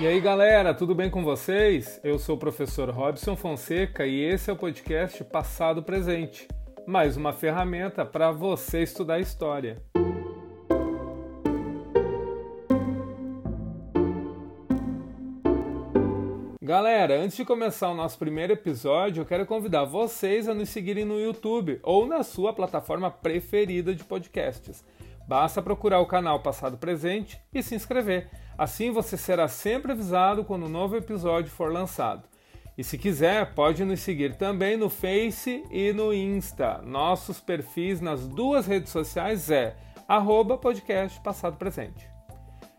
E aí galera, tudo bem com vocês? Eu sou o professor Robson Fonseca e esse é o podcast Passado Presente mais uma ferramenta para você estudar história. Galera, antes de começar o nosso primeiro episódio, eu quero convidar vocês a nos seguirem no YouTube ou na sua plataforma preferida de podcasts. Basta procurar o canal Passado Presente e se inscrever. Assim você será sempre avisado quando um novo episódio for lançado. E se quiser, pode nos seguir também no Face e no Insta. Nossos perfis nas duas redes sociais é arroba podcast Passado Presente.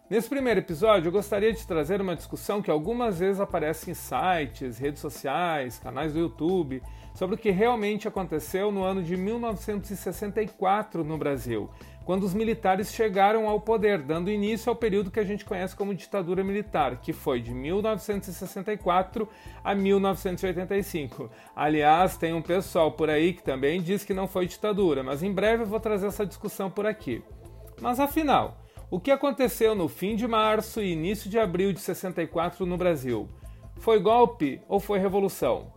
Nesse primeiro episódio, eu gostaria de trazer uma discussão que algumas vezes aparece em sites, redes sociais, canais do YouTube, sobre o que realmente aconteceu no ano de 1964 no Brasil, quando os militares chegaram ao poder, dando início ao período que a gente conhece como ditadura militar, que foi de 1964 a 1985. Aliás, tem um pessoal por aí que também diz que não foi ditadura, mas em breve eu vou trazer essa discussão por aqui. Mas afinal, o que aconteceu no fim de março e início de abril de 64 no Brasil? Foi golpe ou foi revolução?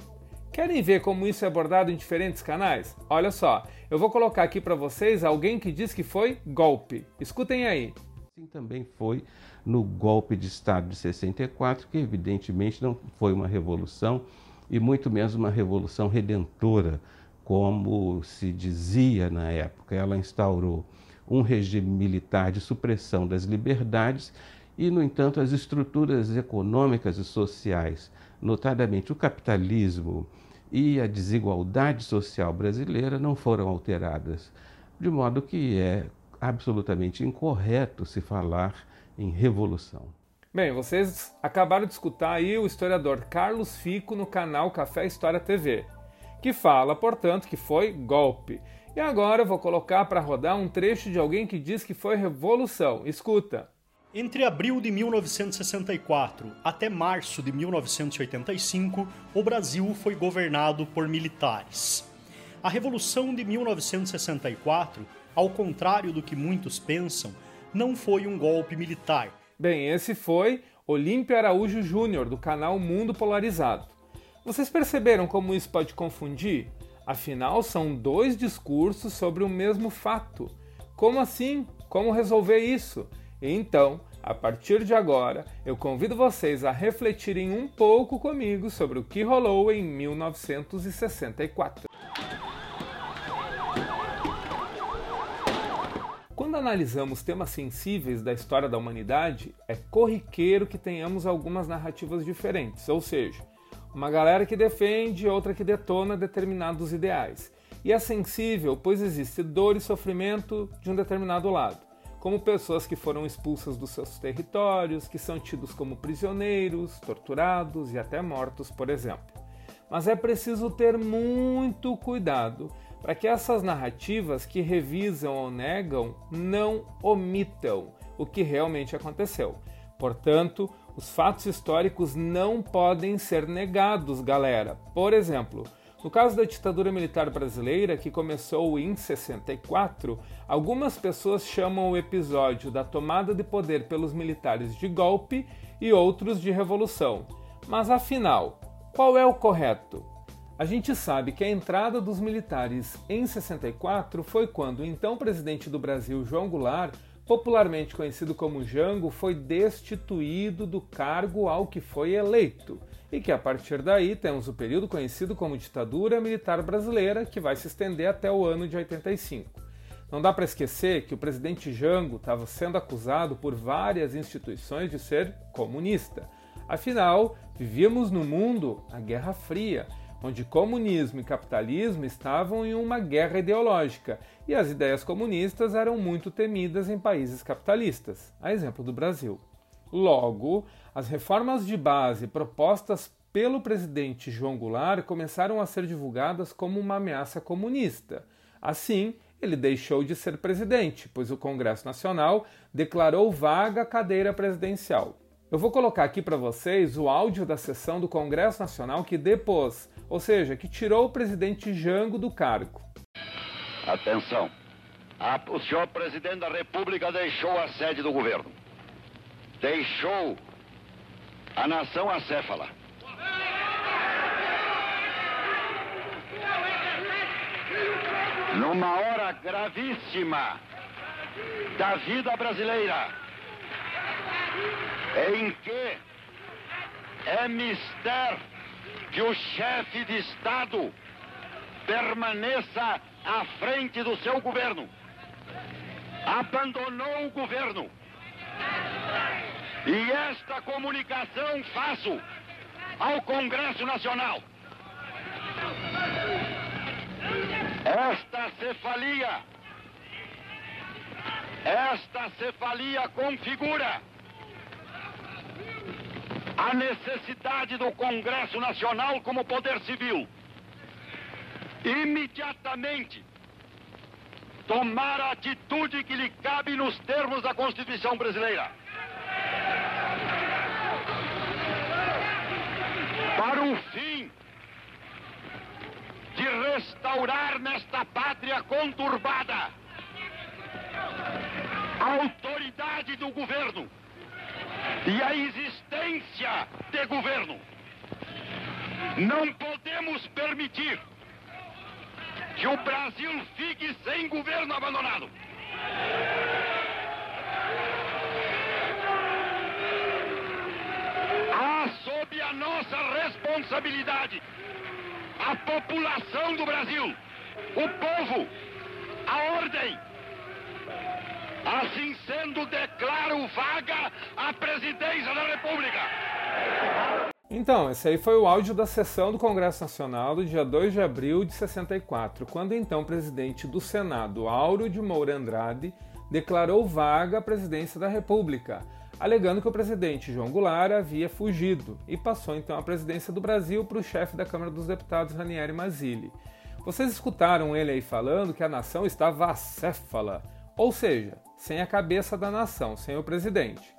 Querem ver como isso é abordado em diferentes canais? Olha só, eu vou colocar aqui para vocês alguém que diz que foi golpe. Escutem aí. Assim também foi no golpe de Estado de 64, que evidentemente não foi uma revolução e muito menos uma revolução redentora, como se dizia na época. Ela instaurou um regime militar de supressão das liberdades e, no entanto, as estruturas econômicas e sociais, notadamente o capitalismo e a desigualdade social brasileira, não foram alteradas, de modo que é absolutamente incorreto se falar em revolução. Bem, vocês acabaram de escutar aí o historiador Carlos Fico no canal Café História TV, que fala, portanto, que foi golpe e agora eu vou colocar para rodar um trecho de alguém que diz que foi revolução. Escuta. Entre abril de 1964 até março de 1985, o Brasil foi governado por militares. A Revolução de 1964, ao contrário do que muitos pensam, não foi um golpe militar. Bem, esse foi Olímpio Araújo Júnior, do canal Mundo Polarizado. Vocês perceberam como isso pode confundir? Afinal, são dois discursos sobre o mesmo fato. Como assim? Como resolver isso? Então, a partir de agora, eu convido vocês a refletirem um pouco comigo sobre o que rolou em 1964. Quando analisamos temas sensíveis da história da humanidade, é corriqueiro que tenhamos algumas narrativas diferentes, ou seja, uma galera que defende, outra que detona determinados ideais. E é sensível, pois existe dor e sofrimento de um determinado lado, como pessoas que foram expulsas dos seus territórios, que são tidos como prisioneiros, torturados e até mortos, por exemplo. Mas é preciso ter muito cuidado para que essas narrativas que revisam ou negam não omitam o que realmente aconteceu. Portanto, os fatos históricos não podem ser negados, galera. Por exemplo, no caso da ditadura militar brasileira, que começou em 64, algumas pessoas chamam o episódio da tomada de poder pelos militares de golpe e outros de revolução. Mas afinal, qual é o correto? A gente sabe que a entrada dos militares em 64 foi quando o então presidente do Brasil, João Goulart, popularmente conhecido como Jango, foi destituído do cargo ao que foi eleito, e que a partir daí temos o período conhecido como ditadura militar brasileira, que vai se estender até o ano de 85. Não dá para esquecer que o presidente Jango estava sendo acusado por várias instituições de ser comunista. Afinal, vivíamos no mundo a Guerra Fria, onde comunismo e capitalismo estavam em uma guerra ideológica e as ideias comunistas eram muito temidas em países capitalistas, a exemplo do Brasil. Logo, as reformas de base propostas pelo presidente João Goulart começaram a ser divulgadas como uma ameaça comunista. Assim, ele deixou de ser presidente, pois o Congresso Nacional declarou vaga a cadeira presidencial. Eu vou colocar aqui para vocês o áudio da sessão do Congresso Nacional que depôs, ou seja, que tirou o presidente Jango do cargo. Atenção. o senhor presidente da República deixou a sede do governo. Deixou a nação acéfala. Numa hora gravíssima da vida brasileira, em que é mister que o chefe de Estado permaneça à frente do seu governo. Abandonou o governo. E esta comunicação faço ao Congresso Nacional. Esta cefalia, esta cefalia configura a necessidade do Congresso Nacional como poder civil imediatamente tomar a atitude que lhe cabe nos termos da Constituição brasileira. Para o fim de restaurar nesta pátria conturbada a autoridade do governo e a existência de governo. Não podemos permitir que o Brasil fique sem governo abandonado. Há sob a nossa responsabilidade a população do Brasil, o povo, a ordem. Assim sendo, declaro vaga a presidência da República. Então, esse aí foi o áudio da sessão do Congresso Nacional do dia 2 de abril de 64, quando então o presidente do Senado, Áureo de Moura Andrade, declarou vaga a presidência da República, alegando que o presidente João Goulart havia fugido e passou então a presidência do Brasil para o chefe da Câmara dos Deputados, Ranieri Mazzilli. Vocês escutaram ele aí falando que a nação estava acéfala, ou seja, sem a cabeça da nação, sem o presidente.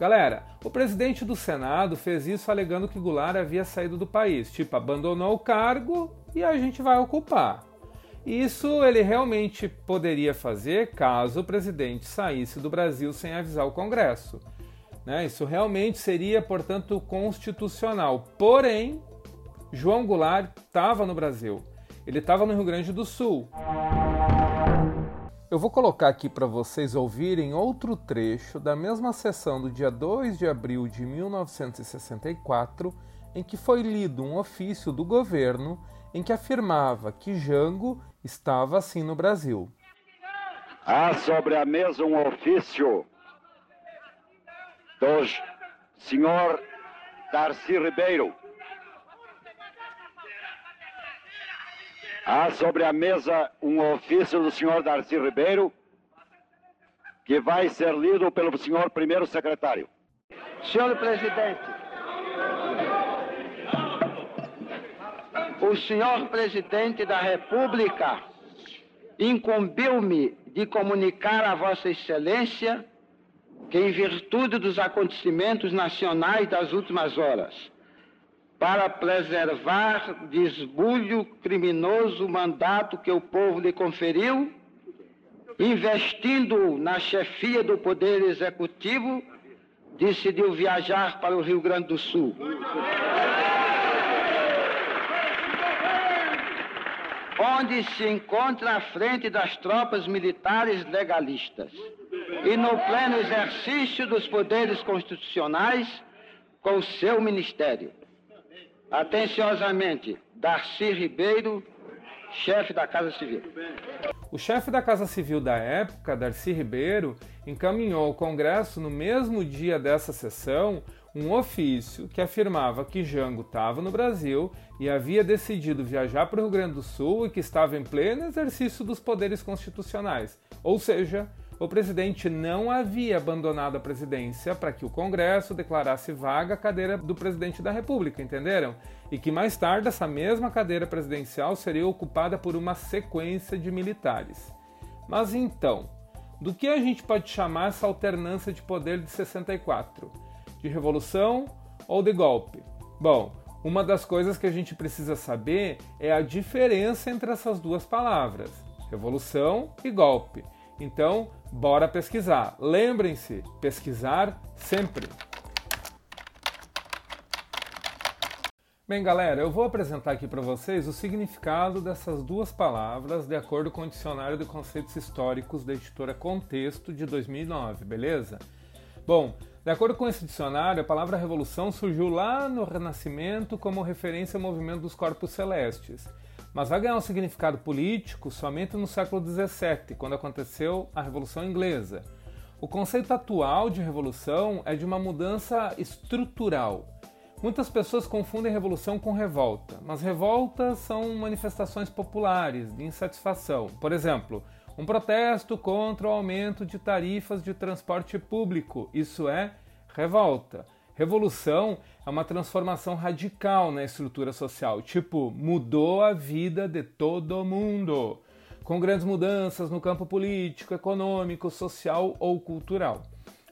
Galera, o presidente do Senado fez isso alegando que Goulart havia saído do país, tipo, abandonou o cargo e a gente vai ocupar. Isso ele realmente poderia fazer caso o presidente saísse do Brasil sem avisar o Congresso. Né? Isso realmente seria, portanto, constitucional. Porém, João Goulart estava no Brasil. Ele estava no Rio Grande do Sul. Eu vou colocar aqui para vocês ouvirem outro trecho da mesma sessão do dia 2 de abril de 1964, em que foi lido um ofício do governo em que afirmava que Jango estava assim no Brasil. Há sobre a mesa um ofício do senhor Darcy Ribeiro, Há sobre a mesa um ofício do senhor Darcy Ribeiro, que vai ser lido pelo senhor primeiro secretário. Senhor presidente, o senhor presidente da República incumbiu-me de comunicar a Vossa Excelência que, em virtude dos acontecimentos nacionais das últimas horas, para preservar de esbulho criminoso o mandato que o povo lhe conferiu, investindo na chefia do Poder Executivo, decidiu viajar para o Rio Grande do Sul. Onde se encontra à frente das tropas militares legalistas e no pleno exercício dos poderes constitucionais com o seu ministério. Atenciosamente, Darcy Ribeiro, chefe da Casa Civil. O chefe da Casa Civil da época, Darcy Ribeiro, encaminhou ao Congresso no mesmo dia dessa sessão um ofício que afirmava que Jango estava no Brasil e havia decidido viajar para o Rio Grande do Sul e que estava em pleno exercício dos poderes constitucionais, ou seja, o presidente não havia abandonado a presidência para que o Congresso declarasse vaga a cadeira do presidente da República, entenderam? E que mais tarde essa mesma cadeira presidencial seria ocupada por uma sequência de militares. Mas então, do que a gente pode chamar essa alternância de poder de 64? De revolução ou de golpe? Bom, uma das coisas que a gente precisa saber é a diferença entre essas duas palavras, revolução e golpe. Então, bora pesquisar. Lembrem-se, pesquisar sempre. Bem, galera, eu vou apresentar aqui para vocês o significado dessas duas palavras de acordo com o Dicionário de Conceitos Históricos da editora Contexto de 2009, beleza? Bom, de acordo com esse dicionário, a palavra revolução surgiu lá no Renascimento como referência ao movimento dos corpos celestes, mas vai ganhar um significado político somente no século XVII, quando aconteceu a Revolução Inglesa. O conceito atual de revolução é de uma mudança estrutural Muitas pessoas confundem revolução com revolta, mas revoltas são manifestações populares de insatisfação. Por exemplo, um protesto contra o aumento de tarifas de transporte público. Isso é revolta. Revolução é uma transformação radical na estrutura social, tipo, mudou a vida de todo mundo, com grandes mudanças no campo político, econômico, social ou cultural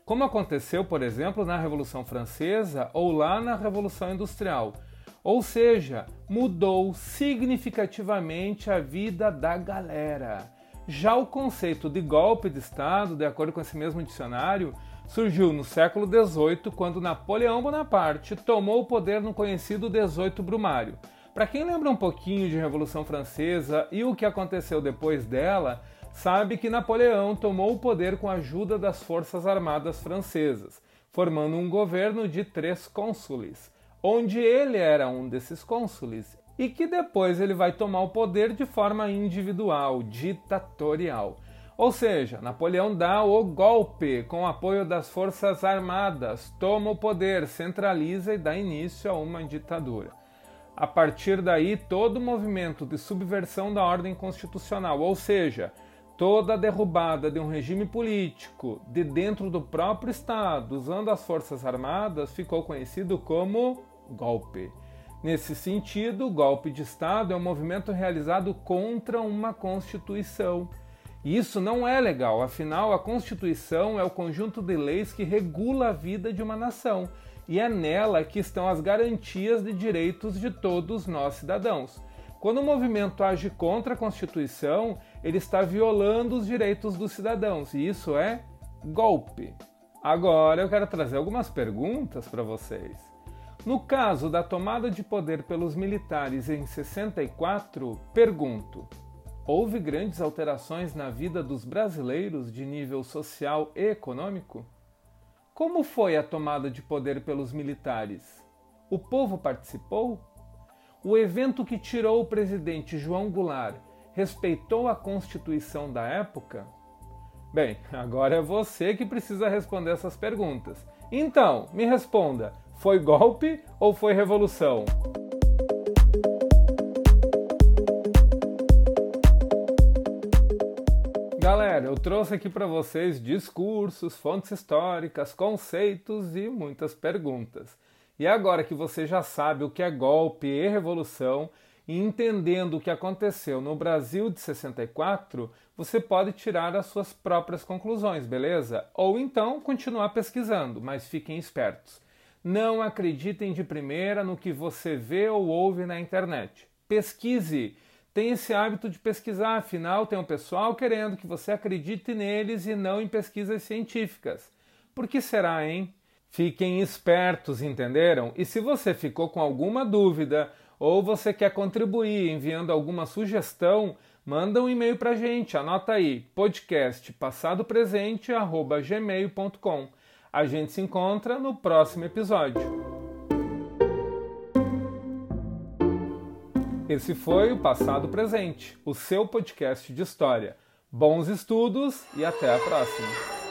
como aconteceu, por exemplo, na Revolução Francesa ou lá na Revolução Industrial. Ou seja, mudou significativamente a vida da galera. Já o conceito de golpe de Estado, de acordo com esse mesmo dicionário, surgiu no século XVIII, quando Napoleão Bonaparte tomou o poder no conhecido 18 Brumário. Para quem lembra um pouquinho de Revolução Francesa e o que aconteceu depois dela, sabe que Napoleão tomou o poder com a ajuda das forças armadas francesas, formando um governo de três cônsules, onde ele era um desses cônsules, e que depois ele vai tomar o poder de forma individual, ditatorial. Ou seja, Napoleão dá o golpe com o apoio das forças armadas, toma o poder, centraliza e dá início a uma ditadura. A partir daí, todo o movimento de subversão da ordem constitucional, ou seja, toda a derrubada de um regime político de dentro do próprio Estado, usando as Forças Armadas, ficou conhecido como golpe. Nesse sentido, o golpe de Estado é um movimento realizado contra uma Constituição. E isso não é legal, afinal, a Constituição é o conjunto de leis que regula a vida de uma nação, e é nela que estão as garantias de direitos de todos nós cidadãos. Quando o movimento age contra a Constituição, ele está violando os direitos dos cidadãos, e isso é golpe. Agora eu quero trazer algumas perguntas para vocês. No caso da tomada de poder pelos militares em 64, pergunto: houve grandes alterações na vida dos brasileiros de nível social e econômico? Como foi a tomada de poder pelos militares? O povo participou? O evento que tirou o presidente João Goulart respeitou a Constituição da época? Bem, agora é você que precisa responder essas perguntas. Então, me responda: foi golpe ou foi revolução? Galera, eu trouxe aqui para vocês discursos, fontes históricas, conceitos e muitas perguntas. E agora que você já sabe o que é golpe e revolução, e entendendo o que aconteceu no Brasil de 64, você pode tirar as suas próprias conclusões, beleza? Ou então continuar pesquisando, mas fiquem espertos. Não acreditem de primeira no que você vê ou ouve na internet. Pesquise. Tenha esse hábito de pesquisar, afinal, tem um pessoal querendo que você acredite neles e não em pesquisas científicas. Por que será, hein? Fiquem espertos, entenderam? E se você ficou com alguma dúvida ou você quer contribuir enviando alguma sugestão, manda um e-mail para a gente. Anota aí, podcast passadopresente@gmail.com. A gente se encontra no próximo episódio. Esse foi o Passado Presente, o seu podcast de história. Bons estudos e até a próxima!